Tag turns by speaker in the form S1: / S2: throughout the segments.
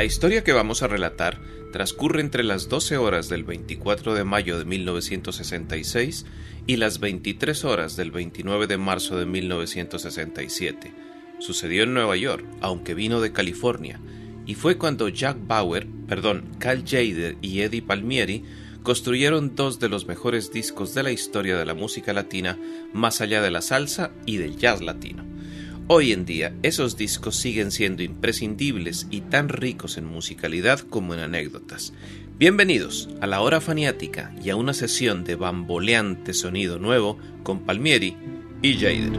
S1: La historia que vamos a relatar transcurre entre las 12 horas del 24 de mayo de 1966 y las 23 horas del 29 de marzo de 1967. Sucedió en Nueva York, aunque vino de California, y fue cuando Jack Bauer, perdón, Cal Jader y Eddie Palmieri construyeron dos de los mejores discos de la historia de la música latina, más allá de la salsa y del jazz latino. Hoy en día, esos discos siguen siendo imprescindibles y tan ricos en musicalidad como en anécdotas. Bienvenidos a la hora faniática y a una sesión de bamboleante sonido nuevo con Palmieri y Jader.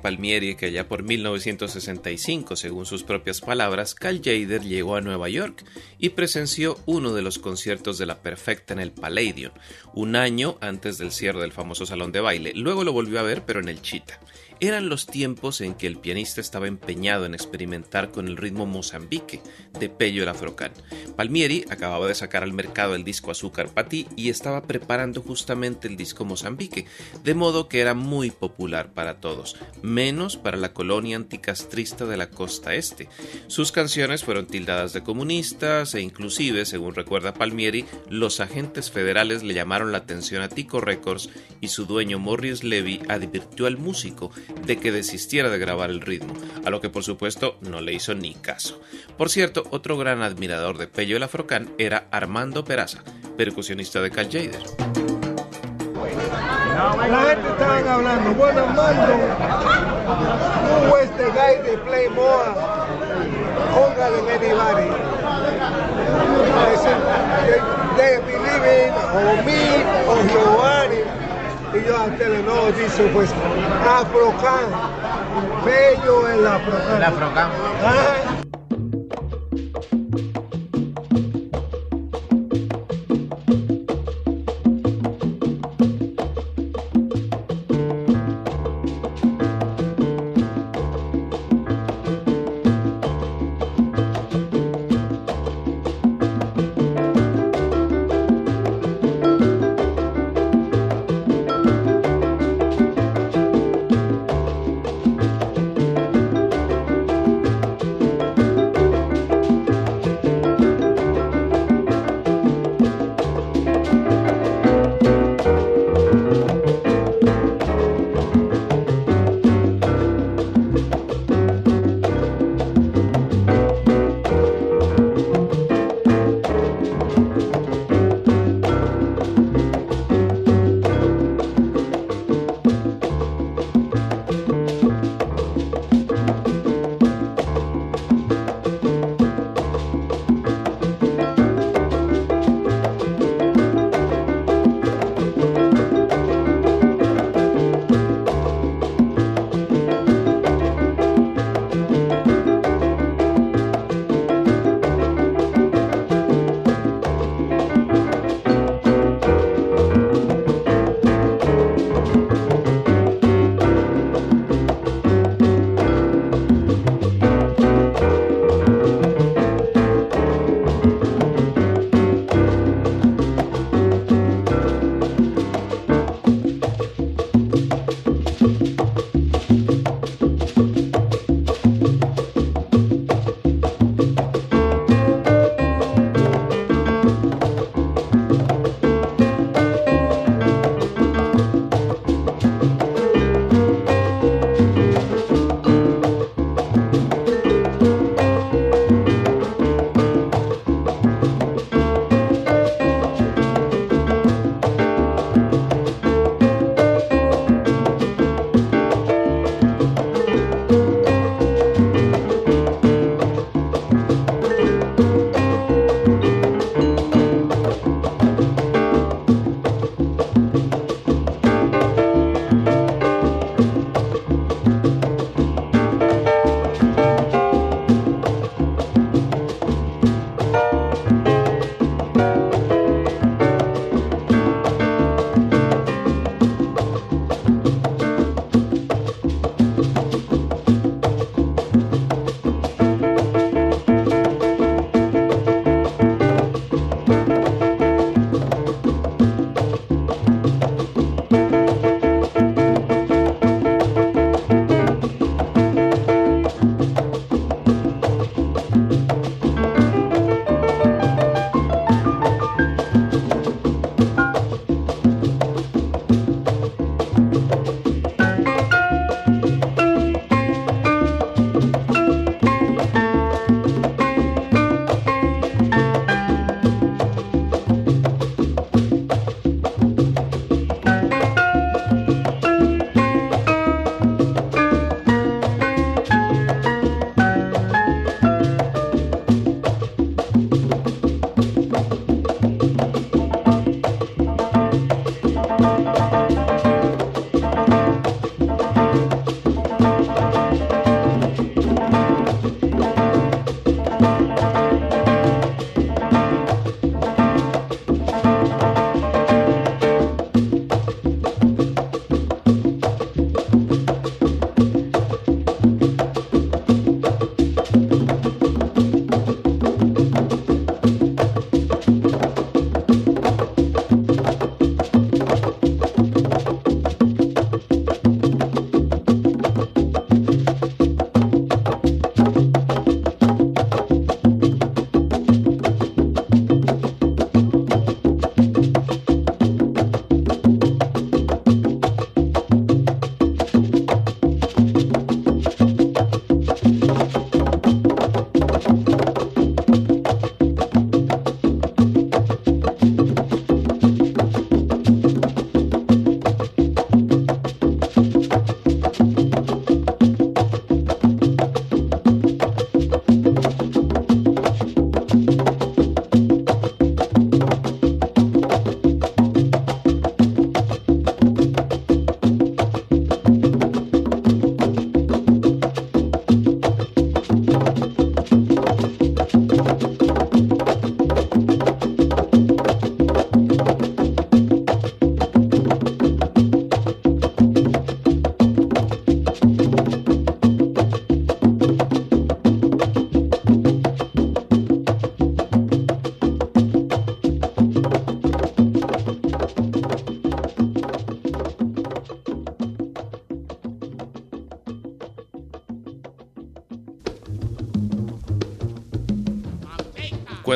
S1: Palmieri que allá por 1965, según sus propias palabras, Cal Jader llegó a Nueva York y presenció uno de los conciertos de La Perfecta en el Palladium, un año antes del cierre del famoso salón de baile. Luego lo volvió a ver, pero en el Chita. Eran los tiempos en que el pianista estaba empeñado en experimentar con el ritmo Mozambique de Pello el Afrocán. Palmieri acababa de sacar al mercado el disco Azúcar Patí y estaba preparando justamente el disco Mozambique, de modo que era muy popular para todos, menos para la colonia anticastrista de la costa este. Sus canciones fueron tildadas de comunistas e inclusive, según recuerda Palmieri, los agentes federales le llamaron la atención a Tico Records y su dueño Morris Levy advirtió al músico de que desistiera de grabar el ritmo, a lo que por supuesto no le hizo ni caso. Por cierto, otro gran admirador de Pello el Afrocán era Armando Peraza, percusionista de Cal Jader.
S2: La gente hablando, Giovanni. Y yo a tele, no, dice pues Afrocan, bello el Afrocan.
S3: El Afrocan.
S2: Ah,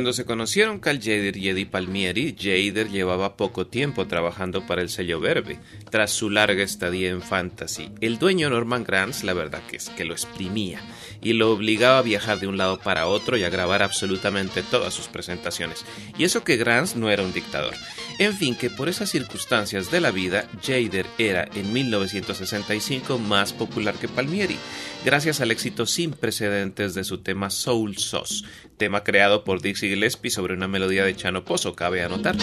S1: Cuando se conocieron Cal Jader y Eddie Palmieri, Jader llevaba poco tiempo trabajando para el sello Verbe, tras su larga estadía en Fantasy. El dueño Norman Granz, la verdad que es que lo exprimía y lo obligaba a viajar de un lado para otro y a grabar absolutamente todas sus presentaciones. Y eso que Granz no era un dictador. En fin, que por esas circunstancias de la vida, Jader era en 1965 más popular que Palmieri, gracias al éxito sin precedentes de su tema Soul Sauce, tema creado por Dixie Gillespie sobre una melodía de Chano Pozo, cabe anotar.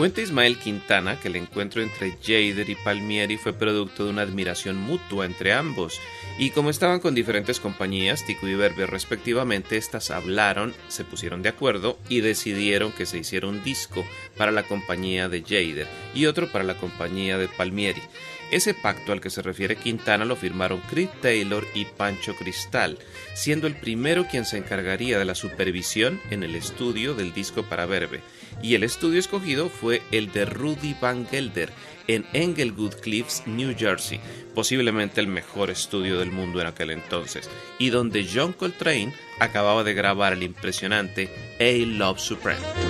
S1: Cuenta Ismael Quintana que el encuentro entre Jader y Palmieri fue producto de una admiración mutua entre ambos, y como estaban con diferentes compañías, Tico y Verbe respectivamente, estas hablaron, se pusieron de acuerdo y decidieron que se hiciera un disco para la compañía de Jader y otro para la compañía de Palmieri. Ese pacto al que se refiere Quintana lo firmaron Creed Taylor y Pancho Cristal, siendo el primero quien se encargaría de la supervisión en el estudio del disco para Verbe y el estudio escogido fue el de Rudy Van Gelder en Englewood Cliffs, New Jersey, posiblemente el mejor estudio del mundo en aquel entonces, y donde John Coltrane acababa de grabar el impresionante A Love Supreme.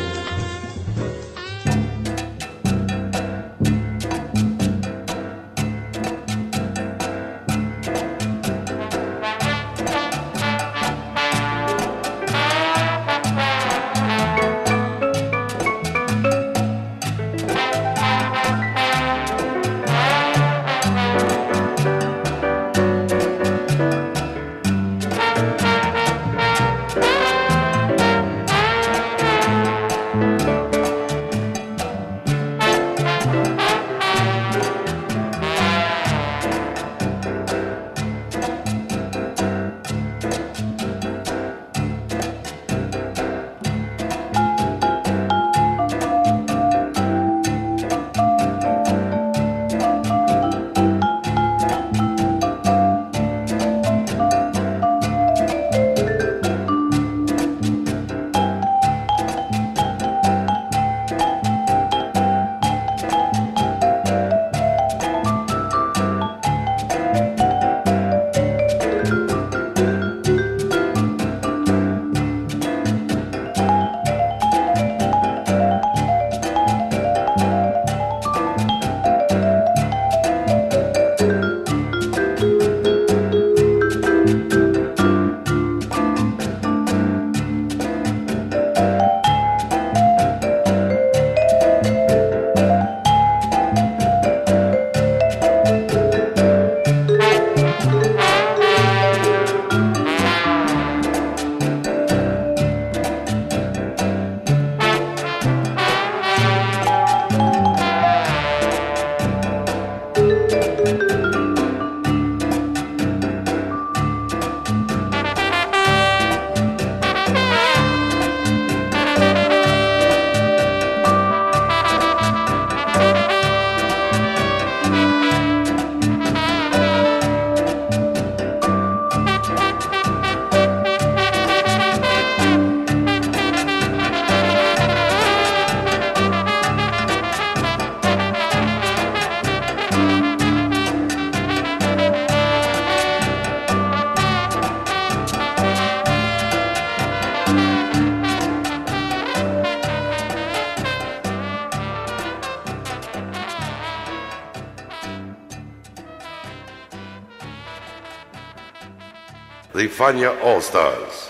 S4: Fania All Stars.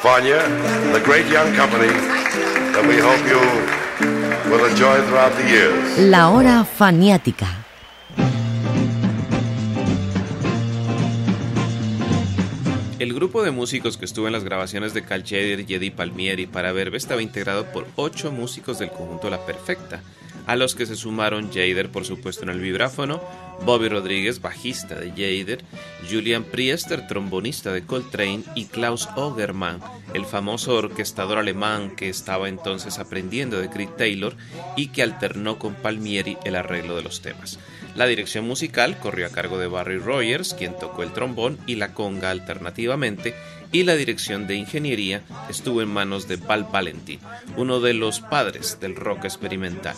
S4: Fania, the great young company that we hope you will enjoy throughout the years.
S5: La hora faniática.
S1: El grupo de músicos que estuvo en las grabaciones de Cal Tjader y Eddie Palmieri para Verbe estaba integrado por ocho músicos del conjunto La Perfecta, a los que se sumaron Jader, por supuesto, en el vibráfono, Bobby Rodríguez, bajista de Jader, Julian Priester, trombonista de Coltrane, y Klaus Ogerman, el famoso orquestador alemán que estaba entonces aprendiendo de Creed Taylor y que alternó con Palmieri el arreglo de los temas. La dirección musical corrió a cargo de Barry Rogers, quien tocó el trombón y la conga alternativamente, y la dirección de ingeniería estuvo en manos de Val Valentin, uno de los padres del rock experimental.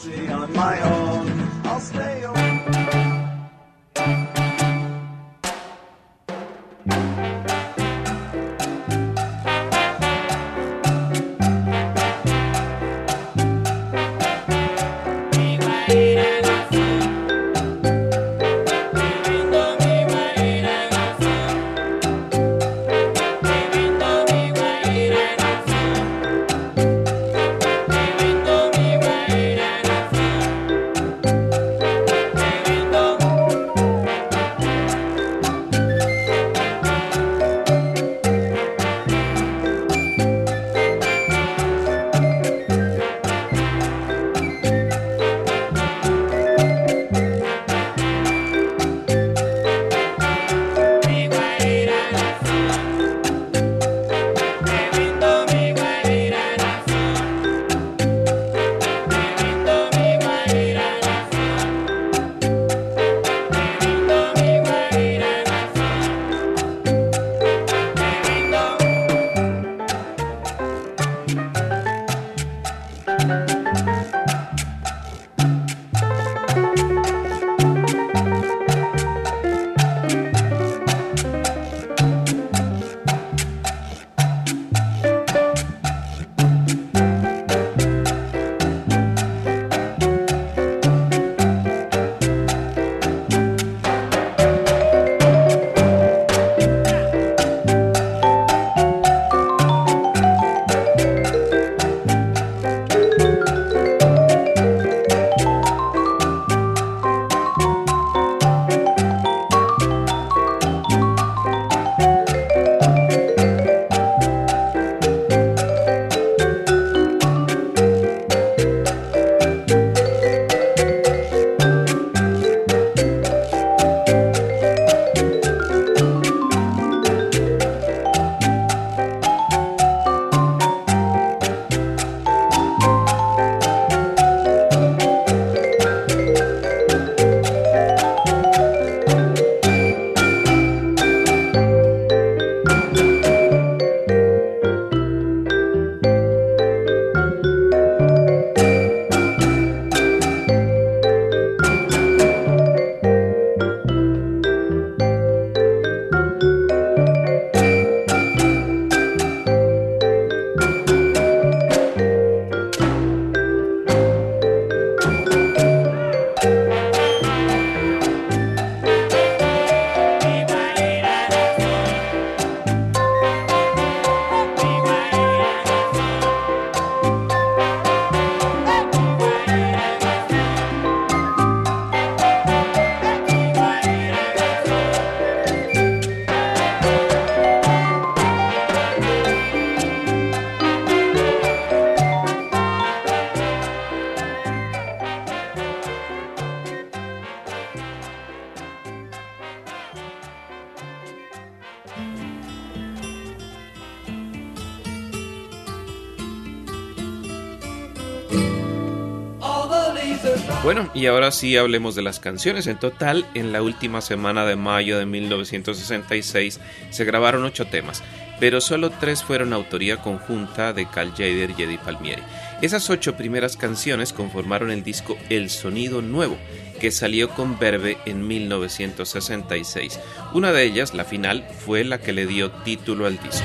S1: Y ahora sí hablemos de las canciones. En total, en la última semana de mayo de 1966 se grabaron ocho temas, pero solo tres fueron autoría conjunta de Cal Jader y Eddie Palmieri. Esas ocho primeras canciones conformaron el disco El Sonido Nuevo, que salió con Verbe en 1966. Una de ellas, la final, fue la que le dio título al disco.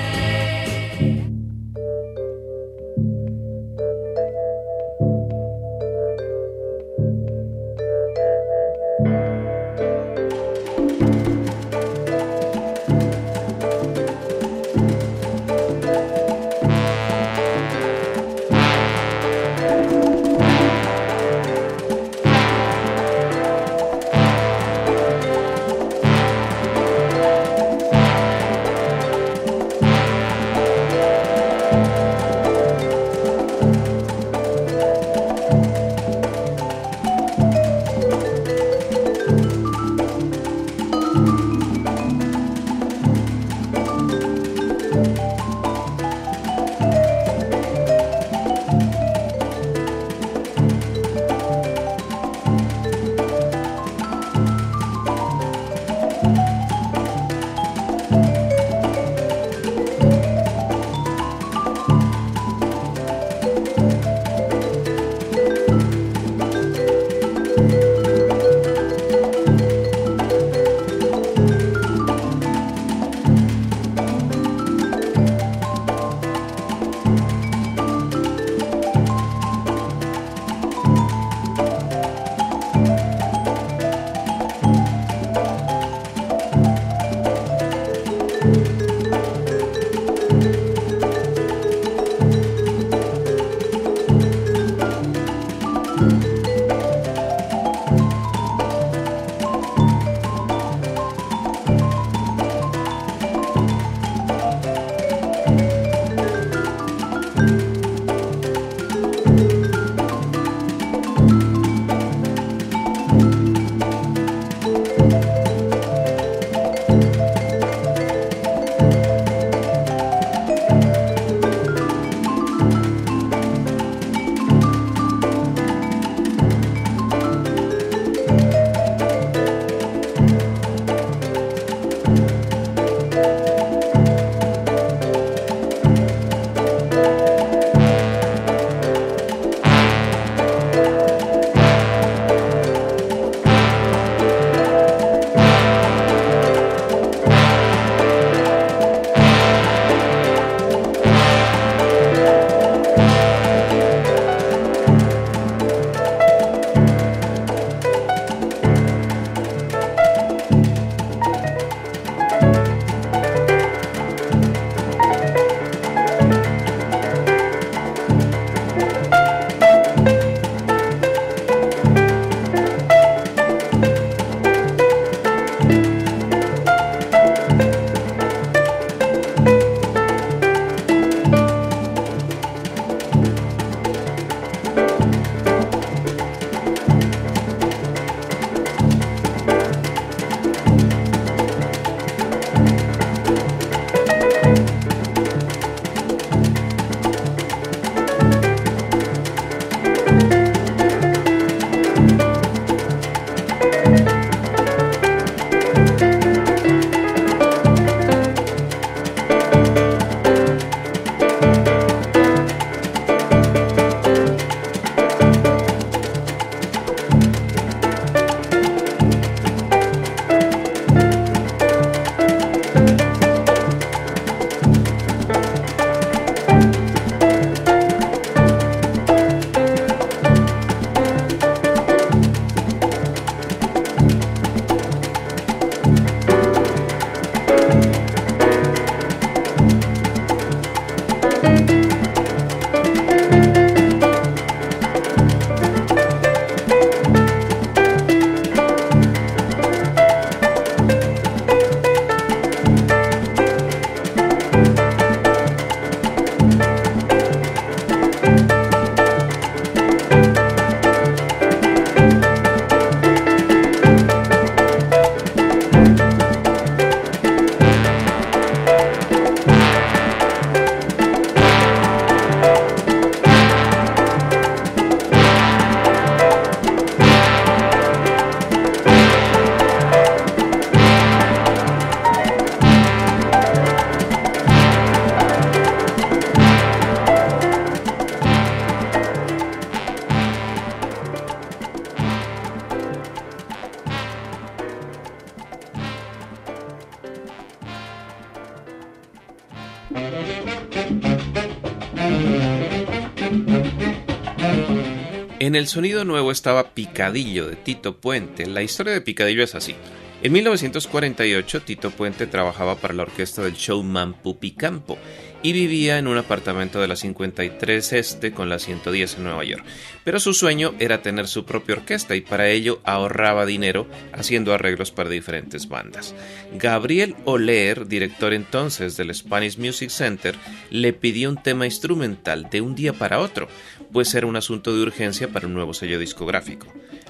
S1: En el sonido nuevo estaba Picadillo de Tito Puente. La historia de Picadillo es así. En 1948 Tito Puente trabajaba para la orquesta del showman Pupi Campo y vivía en un apartamento de la 53 Este con la 110 en Nueva York. Pero su sueño era tener su propia orquesta y para ello ahorraba dinero haciendo arreglos para diferentes bandas. Gabriel Oler, director entonces del Spanish Music Center, le pidió un tema instrumental de un día para otro, pues era un asunto de urgencia para un nuevo sello discográfico.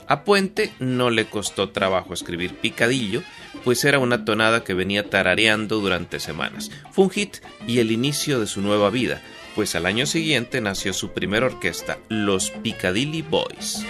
S1: A Puente no le costó trabajo escribir Picadillo, pues era una tonada que venía tarareando durante semanas. Fue un hit y el inicio de su nueva vida, pues al año siguiente nació su primera orquesta, los Piccadilly Boys.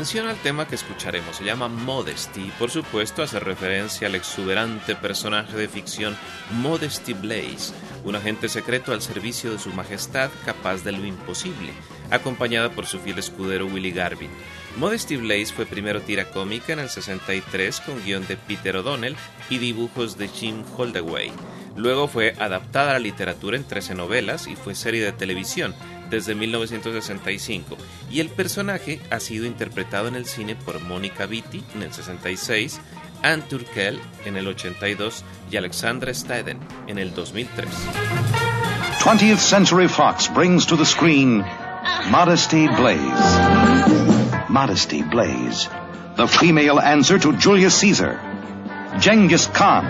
S1: Atención al tema que escucharemos, se llama Modesty y por supuesto hace referencia al exuberante personaje de ficción Modesty Blaze, un agente secreto al servicio de su majestad capaz de lo imposible, acompañada por su fiel escudero Willy Garvin. Modesty Blaze fue primero tira cómica en el 63 con guion de Peter O'Donnell y dibujos de Jim Holdaway. Luego fue adaptada a la literatura en 13 novelas y fue serie de televisión desde 1965 y el personaje ha sido interpretado en el cine por Mónica Vitti en el 66, Anne Turkel en el 82 y Alexandra Staden en el 2003.
S3: 20th Century Fox brings to the screen Modesty Blaze. Modesty Blaze, the female answer to Julius Caesar, Genghis Khan,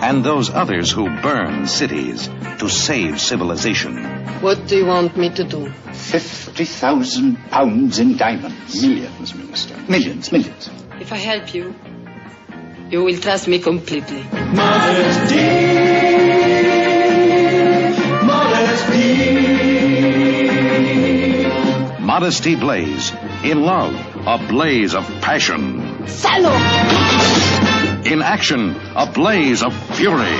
S3: and those others who burn cities to save civilization.
S6: What do you want me to do?
S7: 50,000 pounds in diamonds. Millions, Minister. Millions, millions.
S6: If I help you, you will trust me completely.
S3: Modesty Blaze, in love, a blaze of passion.
S6: ¡Salo!
S3: In action, a blaze of fury.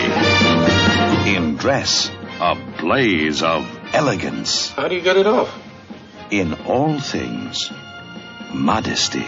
S3: In dress, a blaze of elegance.
S7: How do you get it off?
S3: In all things, modesty.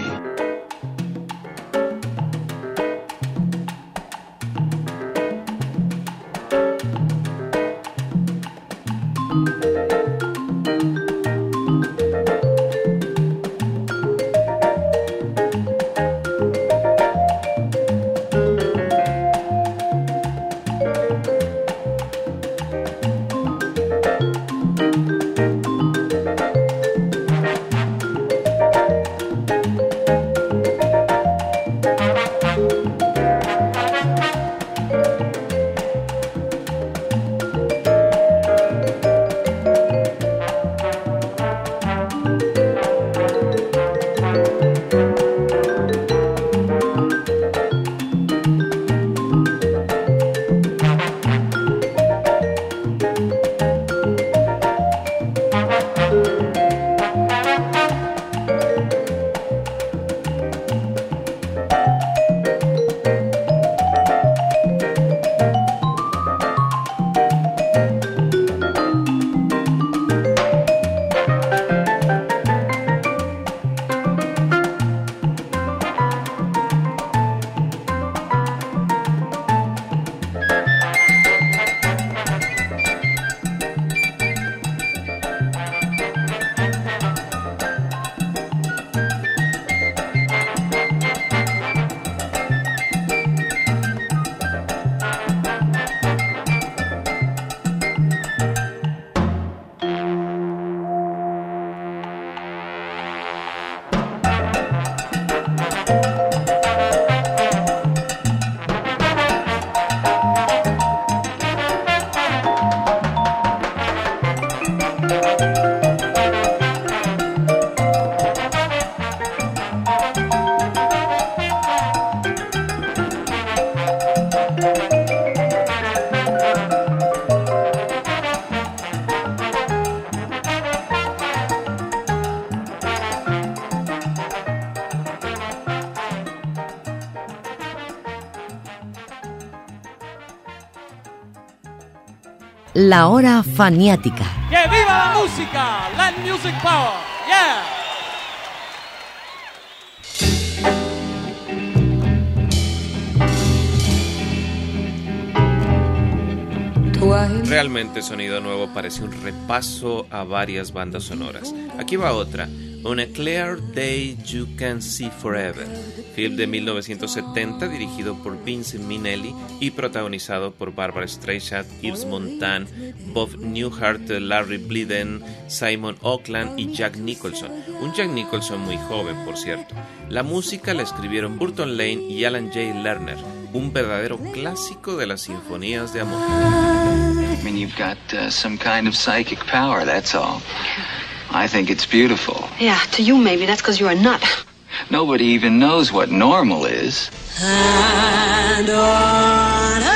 S5: La hora faniática.
S8: ¡Que viva la música! Land Music Power! ¡Yeah!
S1: Realmente Sonido Nuevo parece un repaso a varias bandas sonoras. Aquí va otra. On a Clear Day You Can See Forever, film de 1970 dirigido por Vincent Minnelli y protagonizado por Barbara Streisand, Yves Montand, Bob Newhart, Larry Bliden, Simon Oakland y Jack Nicholson. Un Jack Nicholson muy joven, por cierto. La música la escribieron Burton Lane y Alan J. Lerner, un verdadero clásico de las sinfonías de amor.
S9: I mean, you've got uh, some kind of psychic power, that's all. I think it's beautiful.
S10: Yeah, to you maybe. That's because you're a nut.
S9: Nobody even knows what normal is.
S8: And on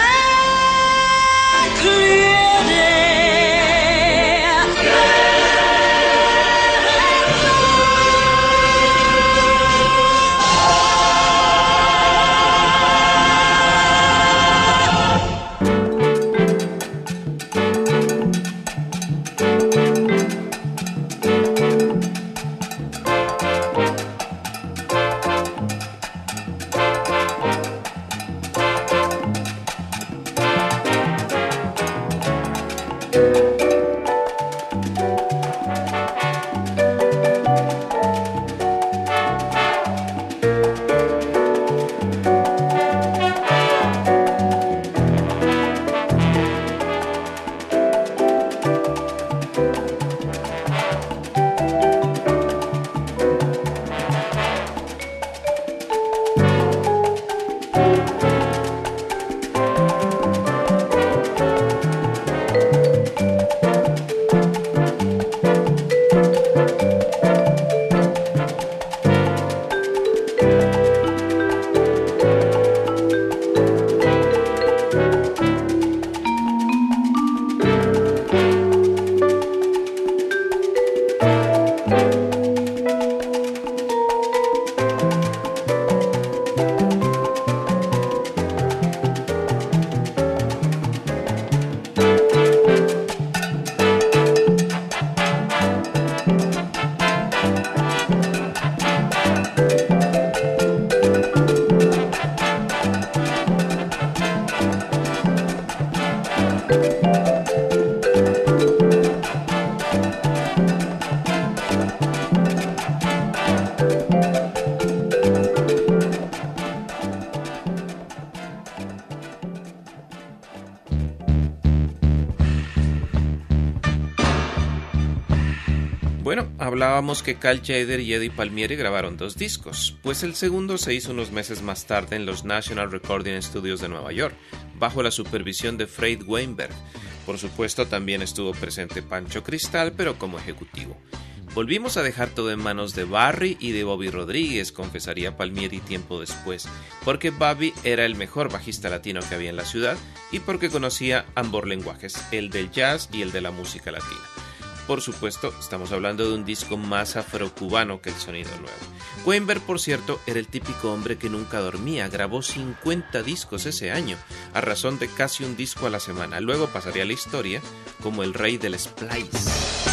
S1: que Cal Jader y Eddie Palmieri grabaron dos discos, pues el segundo se hizo unos meses más tarde en los National Recording Studios de Nueva York, bajo la supervisión de Fred Weinberg. Por supuesto, también estuvo presente Pancho Cristal, pero como ejecutivo. Volvimos a dejar todo en manos de Barry y de Bobby Rodríguez, confesaría Palmieri tiempo después, porque Bobby era el mejor bajista latino que había en la ciudad y porque conocía ambos lenguajes, el del jazz y el de la música latina. Por supuesto, estamos hablando de un disco más afrocubano que el sonido nuevo. Weinberg, por cierto, era el típico hombre que nunca dormía, grabó 50 discos ese año, a razón de casi un disco a la semana. Luego pasaría a la historia como el rey del splice.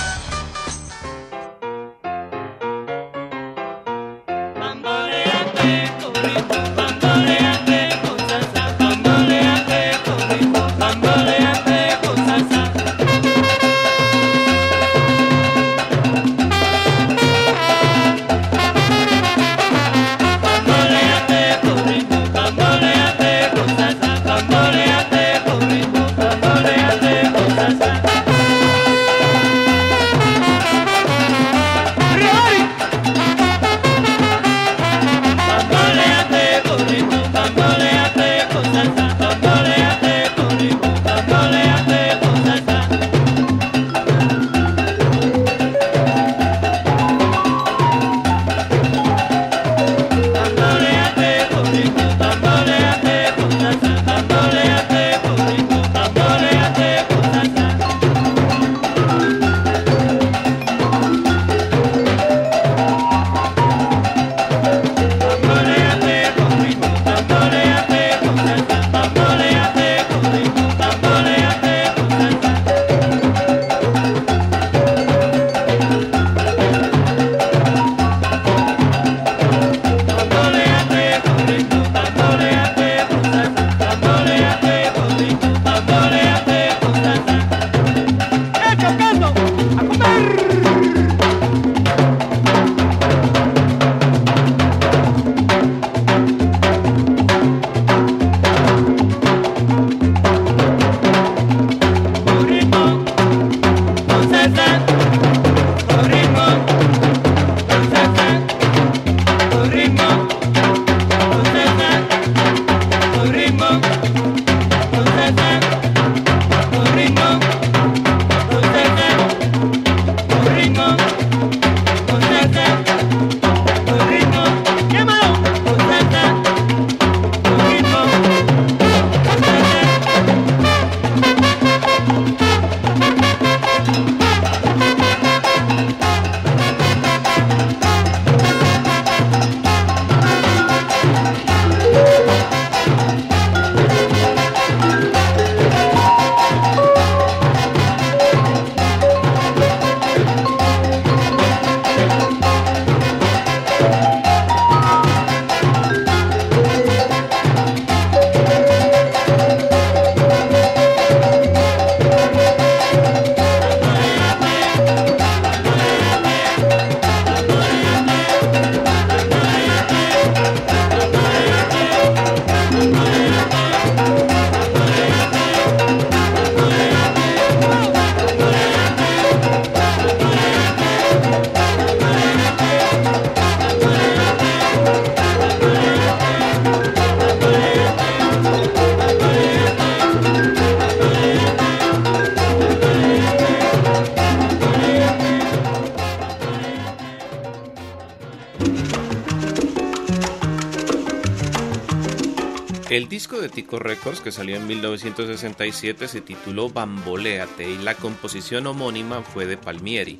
S1: El disco de Tico Records que salió en 1967 se tituló Bamboleate y la composición homónima fue de Palmieri.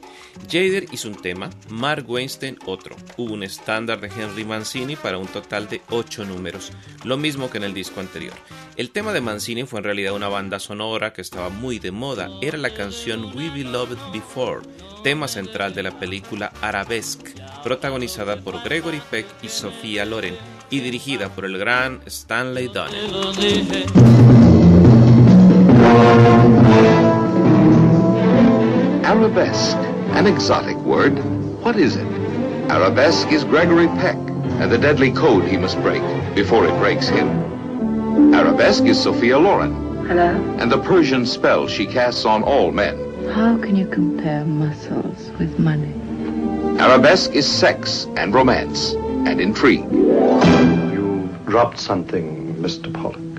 S1: Jader hizo un tema, Mark Weinstein otro. Hubo un estándar de Henry Mancini para un total de 8 números, lo mismo que en el disco anterior. El tema de Mancini fue en realidad una banda sonora que estaba muy de moda, era la canción We Beloved Before, tema central de la película Arabesque, protagonizada por Gregory Peck y Sofía Loren y dirigida por el gran Stanley Donen.
S11: Arabesque, an exotic word. What is it? Arabesque is Gregory Peck and the deadly code he must break before it breaks him. Arabesque is Sophia Loren.
S12: Hello?
S11: And the Persian spell she casts on all men.
S12: How can you compare muscles with money?
S11: Arabesque is sex and romance and intrigue.
S13: Dropped something, Mr. Pollock.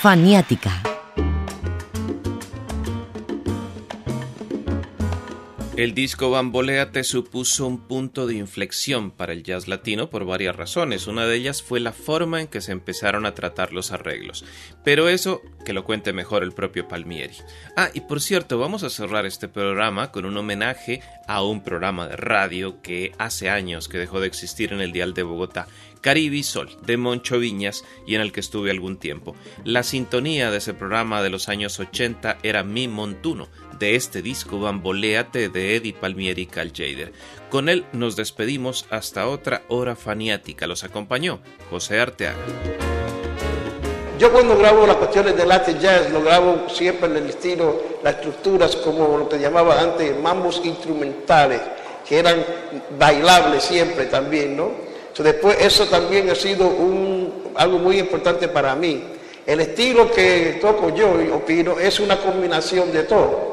S5: Faniática.
S1: El disco Bamboleate supuso un punto de inflexión para el jazz latino por varias razones. Una de ellas fue la forma en que se empezaron a tratar los arreglos. Pero eso que lo cuente mejor el propio Palmieri. Ah, y por cierto, vamos a cerrar este programa con un homenaje a un programa de radio que hace años que dejó de existir en el dial de Bogotá Caribe Sol, de Moncho Viñas, y en el que estuve algún tiempo. La sintonía de ese programa de los años 80 era Mi Montuno, de este disco Bamboleate de Eddie Palmieri y Cal Jader. Con él nos despedimos hasta otra hora faniática. Los acompañó José Arteaga.
S2: Yo cuando grabo las cuestiones de Latin Jazz, lo grabo siempre en el estilo, las estructuras como lo que llamaba antes mambos instrumentales, que eran bailables siempre también, ¿no? después eso también ha sido un, algo muy importante para mí. El estilo que toco yo opino es una combinación de todo.